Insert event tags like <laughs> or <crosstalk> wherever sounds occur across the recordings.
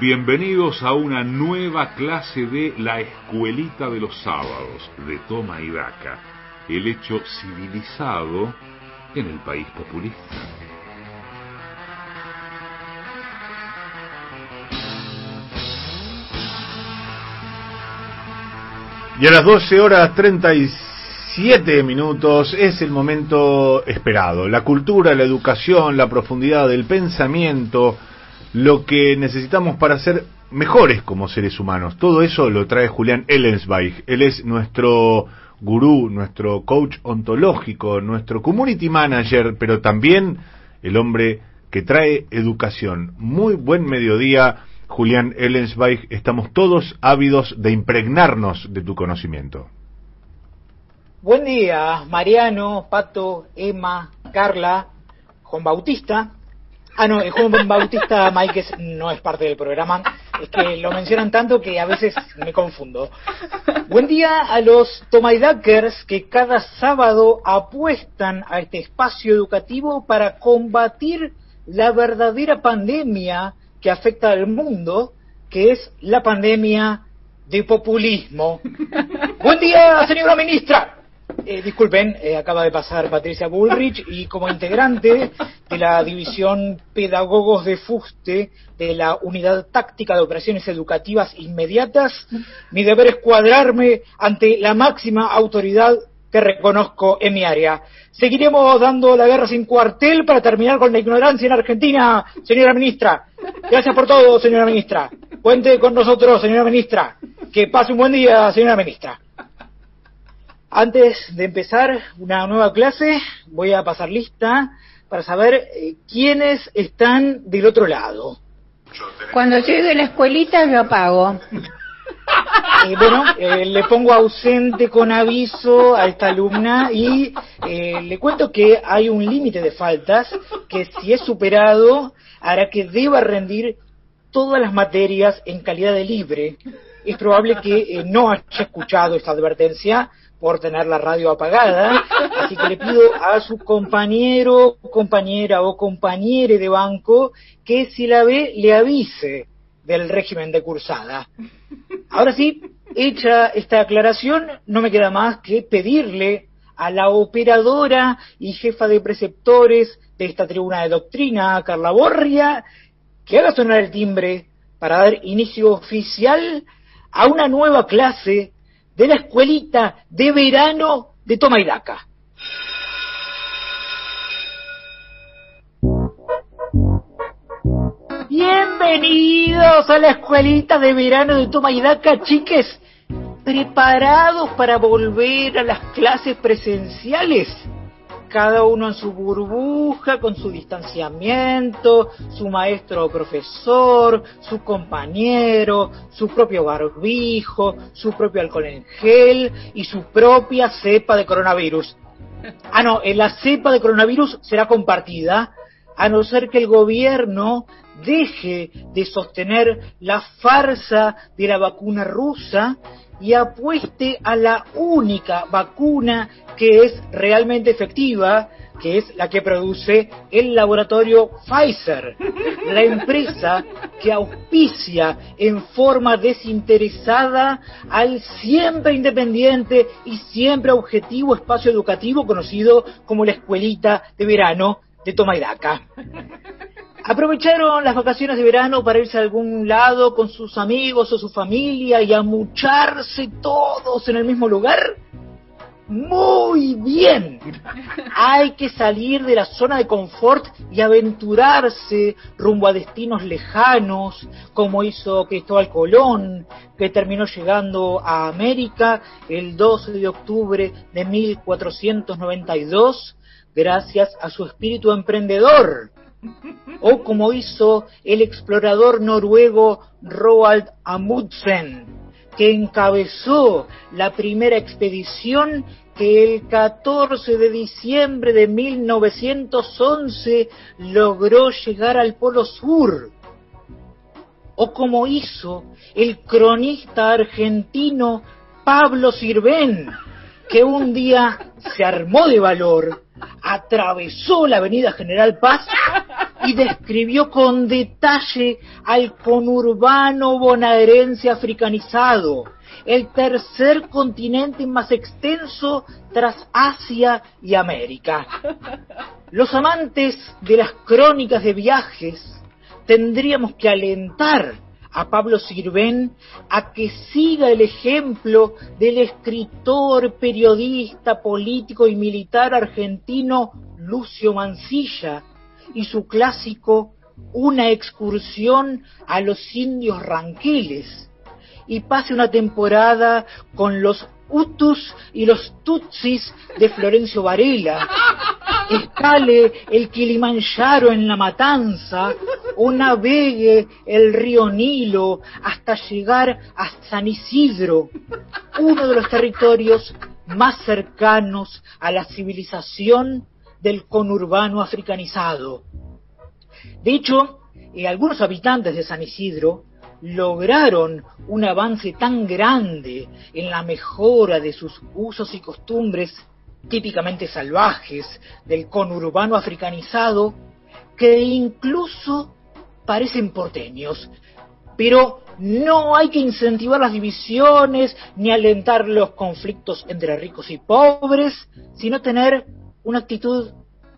Bienvenidos a una nueva clase de La Escuelita de los Sábados de Toma y Daca, el hecho civilizado en el país populista. Y a las 12 horas 37 minutos es el momento esperado. La cultura, la educación, la profundidad del pensamiento, lo que necesitamos para ser mejores como seres humanos. Todo eso lo trae Julián Ellensweig. Él es nuestro gurú, nuestro coach ontológico, nuestro community manager, pero también el hombre que trae educación. Muy buen mediodía. Julián Ellensweig, estamos todos ávidos de impregnarnos de tu conocimiento. Buen día, Mariano, Pato, Emma, Carla, Juan Bautista. Ah, no, Juan Bautista Máiquez no es parte del programa. Es que lo mencionan tanto que a veces me confundo. Buen día a los Tomaidakers que cada sábado apuestan a este espacio educativo para combatir la verdadera pandemia que afecta al mundo, que es la pandemia de populismo. Buen día, señora ministra. Eh, disculpen, eh, acaba de pasar Patricia Bullrich y como integrante de la División Pedagogos de Fuste de la Unidad Táctica de Operaciones Educativas Inmediatas, mi deber es cuadrarme ante la máxima autoridad que reconozco en mi área. Seguiremos dando la guerra sin cuartel para terminar con la ignorancia en Argentina, señora ministra. Gracias por todo, señora ministra. Cuente con nosotros, señora ministra. Que pase un buen día, señora ministra. Antes de empezar una nueva clase, voy a pasar lista para saber eh, quiénes están del otro lado. Cuando llegue la escuelita yo apago. Eh, bueno, eh, le pongo ausente con aviso a esta alumna y eh, le cuento que hay un límite de faltas que si es superado hará que deba rendir todas las materias en calidad de libre. Es probable que no haya escuchado esta advertencia por tener la radio apagada, así que le pido a su compañero, compañera o compañere de banco que si la ve le avise del régimen de cursada. Ahora sí, hecha esta aclaración, no me queda más que pedirle a la operadora y jefa de preceptores de esta tribuna de doctrina, Carla Borria, que haga sonar el timbre para dar inicio oficial a una nueva clase de la escuelita de verano de Toma. Bienvenidos a la escuelita de verano de Toma chiques. ¿Preparados para volver a las clases presenciales? Cada uno en su burbuja, con su distanciamiento, su maestro o profesor, su compañero, su propio barbijo, su propio alcohol en gel y su propia cepa de coronavirus. Ah, no, eh, la cepa de coronavirus será compartida, a no ser que el gobierno deje de sostener la farsa de la vacuna rusa y apueste a la única vacuna que es realmente efectiva, que es la que produce el laboratorio Pfizer, la empresa que auspicia en forma desinteresada al siempre independiente y siempre objetivo espacio educativo conocido como la escuelita de verano de Tomaidaca. ¿Aprovecharon las vacaciones de verano para irse a algún lado con sus amigos o su familia y amucharse todos en el mismo lugar? Muy bien. <laughs> Hay que salir de la zona de confort y aventurarse rumbo a destinos lejanos, como hizo Cristóbal Colón, que terminó llegando a América el 12 de octubre de 1492, gracias a su espíritu emprendedor o como hizo el explorador noruego Roald Amundsen, que encabezó la primera expedición que el 14 de diciembre de 1911 logró llegar al Polo Sur, o como hizo el cronista argentino Pablo Sirven, que un día se armó de valor, atravesó la avenida General Paz y describió con detalle al conurbano bonaerense africanizado, el tercer continente más extenso tras Asia y América. Los amantes de las crónicas de viajes tendríamos que alentar a Pablo Sirven a que siga el ejemplo del escritor, periodista, político y militar argentino Lucio Mancilla y su clásico Una excursión a los indios ranqueles y pase una temporada con los Hutus y los Tutsis de Florencio Varela, escale el Kilimanjaro en la Matanza o navegue el río Nilo hasta llegar a San Isidro, uno de los territorios más cercanos a la civilización del conurbano africanizado. De hecho, eh, algunos habitantes de San Isidro lograron un avance tan grande en la mejora de sus usos y costumbres típicamente salvajes del conurbano africanizado que incluso parecen porteños. Pero no hay que incentivar las divisiones ni alentar los conflictos entre ricos y pobres, sino tener una actitud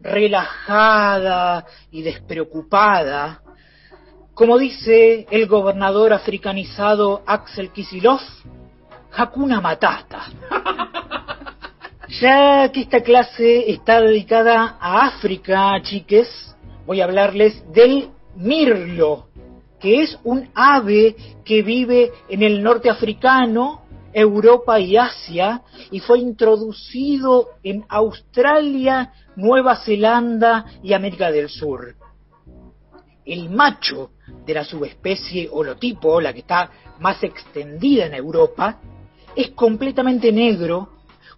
relajada y despreocupada como dice el gobernador africanizado Axel Kisilov, Hakuna Matata. <laughs> Ya que esta clase está dedicada a África, chiques, voy a hablarles del mirlo, que es un ave que vive en el norte africano, Europa y Asia, y fue introducido en Australia, Nueva Zelanda y América del Sur. El macho de la subespecie holotipo, la que está más extendida en Europa, es completamente negro,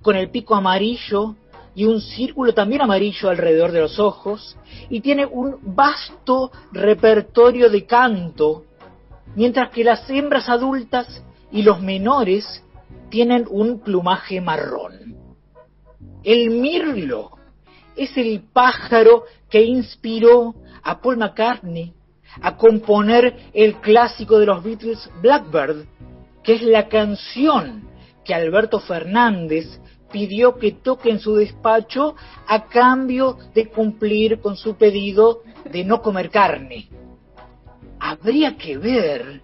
con el pico amarillo y un círculo también amarillo alrededor de los ojos, y tiene un vasto repertorio de canto, mientras que las hembras adultas y los menores tienen un plumaje marrón. El mirlo es el pájaro que inspiró a Paul McCartney a componer el clásico de los Beatles Blackbird, que es la canción que Alberto Fernández pidió que toque en su despacho a cambio de cumplir con su pedido de no comer carne. Habría que ver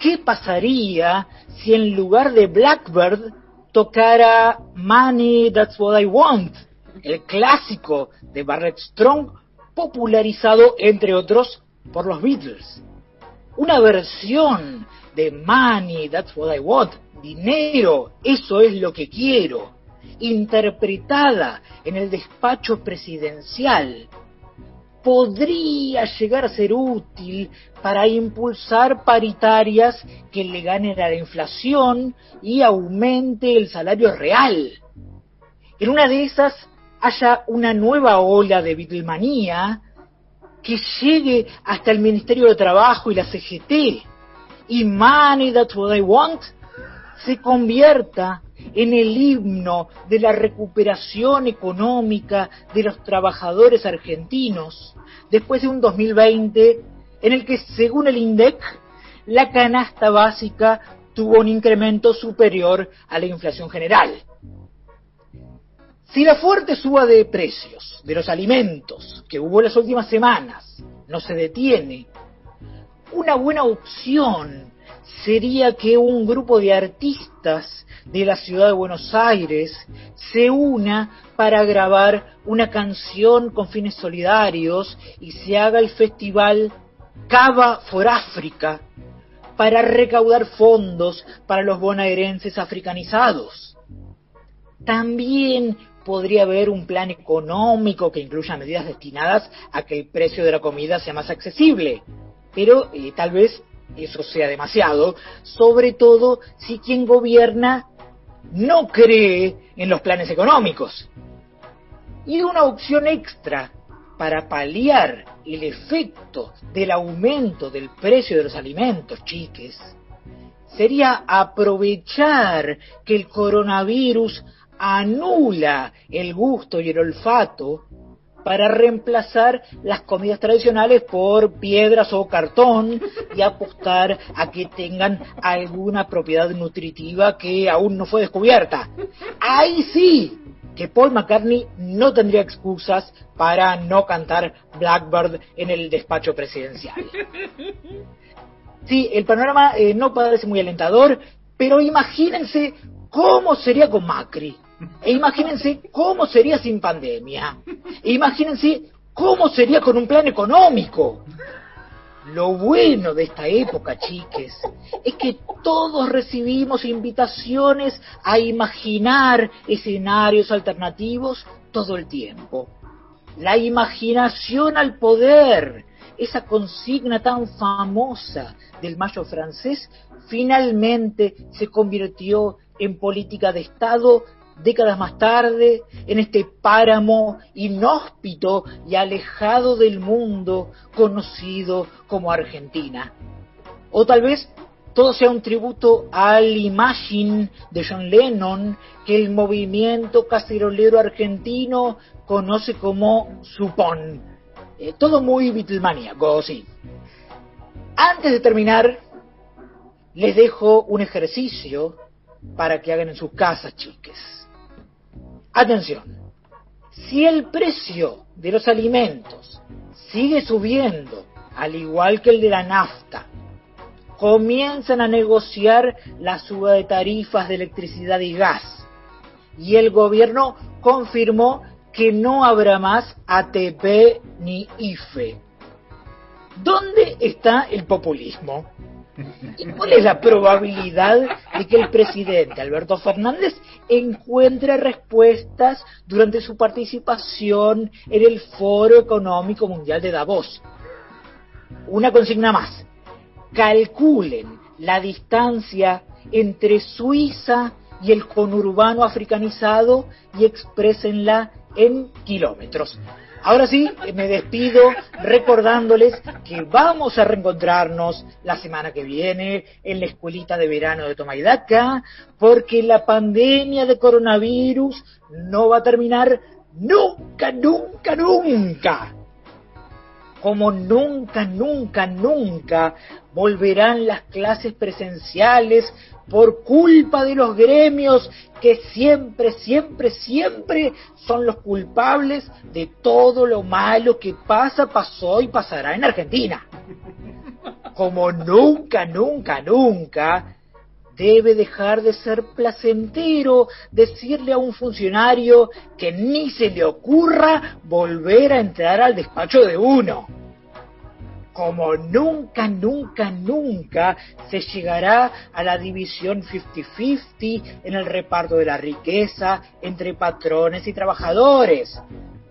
qué pasaría si en lugar de Blackbird tocara Money, That's What I Want, el clásico de Barrett Strong, popularizado entre otros por los Beatles. Una versión de Money, That's What I Want, dinero, eso es lo que quiero, interpretada en el despacho presidencial, podría llegar a ser útil para impulsar paritarias que le ganen a la inflación y aumente el salario real. En una de esas haya una nueva ola de Beatlemanía que llegue hasta el Ministerio de Trabajo y la CGT y Money That's What I Want se convierta en el himno de la recuperación económica de los trabajadores argentinos después de un 2020 en el que, según el INDEC, la canasta básica tuvo un incremento superior a la inflación general. Si la fuerte suba de precios de los alimentos que hubo las últimas semanas no se detiene, una buena opción sería que un grupo de artistas de la ciudad de Buenos Aires se una para grabar una canción con fines solidarios y se haga el festival Cava for África para recaudar fondos para los bonaerenses africanizados. También podría haber un plan económico que incluya medidas destinadas a que el precio de la comida sea más accesible. Pero eh, tal vez eso sea demasiado, sobre todo si quien gobierna no cree en los planes económicos. Y una opción extra para paliar el efecto del aumento del precio de los alimentos, chiques, sería aprovechar que el coronavirus anula el gusto y el olfato para reemplazar las comidas tradicionales por piedras o cartón y apostar a que tengan alguna propiedad nutritiva que aún no fue descubierta. Ahí sí que Paul McCartney no tendría excusas para no cantar Blackbird en el despacho presidencial. Sí, el panorama eh, no parece muy alentador, pero imagínense cómo sería con Macri. E imagínense cómo sería sin pandemia. E imagínense cómo sería con un plan económico. Lo bueno de esta época, chiques, es que todos recibimos invitaciones a imaginar escenarios alternativos todo el tiempo. La imaginación al poder, esa consigna tan famosa del mayo francés, finalmente se convirtió en política de Estado décadas más tarde, en este páramo inhóspito y alejado del mundo conocido como Argentina. O tal vez todo sea un tributo al Imagine de John Lennon que el movimiento cacerolero argentino conoce como Supón. Eh, todo muy Beatlemaníaco, sí. Antes de terminar, les dejo un ejercicio para que hagan en sus casas, chiques. Atención, si el precio de los alimentos sigue subiendo, al igual que el de la nafta, comienzan a negociar la suba de tarifas de electricidad y gas. Y el gobierno confirmó que no habrá más ATP ni IFE. ¿Dónde está el populismo? ¿Y cuál es la probabilidad de que el presidente Alberto Fernández encuentre respuestas durante su participación en el Foro Económico Mundial de Davos? Una consigna más. Calculen la distancia entre Suiza y el conurbano africanizado y exprésenla en kilómetros. Ahora sí, me despido recordándoles que vamos a reencontrarnos la semana que viene en la escuelita de verano de Tomaidaca, porque la pandemia de coronavirus no va a terminar nunca, nunca, nunca. Como nunca, nunca, nunca volverán las clases presenciales por culpa de los gremios que siempre, siempre, siempre son los culpables de todo lo malo que pasa, pasó y pasará en Argentina. Como nunca, nunca, nunca debe dejar de ser placentero decirle a un funcionario que ni se le ocurra volver a entrar al despacho de uno como nunca, nunca, nunca se llegará a la división 50-50 en el reparto de la riqueza entre patrones y trabajadores.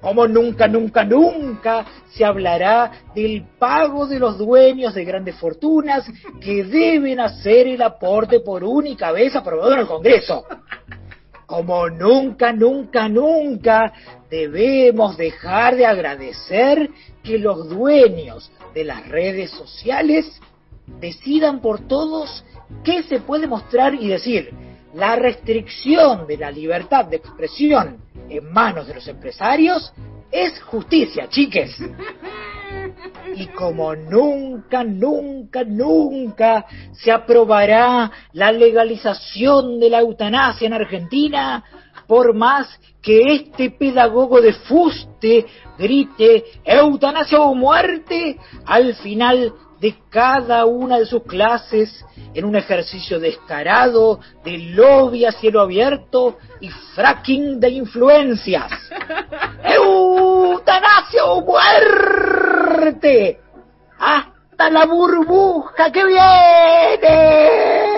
Como nunca, nunca, nunca se hablará del pago de los dueños de grandes fortunas que deben hacer el aporte por única vez aprobado en el Congreso como nunca, nunca, nunca debemos dejar de agradecer que los dueños de las redes sociales decidan por todos qué se puede mostrar y decir. La restricción de la libertad de expresión en manos de los empresarios es justicia, chiques. Y como nunca, nunca, nunca se aprobará la legalización de la eutanasia en Argentina, por más que este pedagogo de fuste grite eutanasia o muerte, al final de cada una de sus clases en un ejercicio descarado de lobby a cielo abierto y fracking de influencias. <laughs> ¡Eutanasia o muerte! ¡Hasta la burbuja que viene!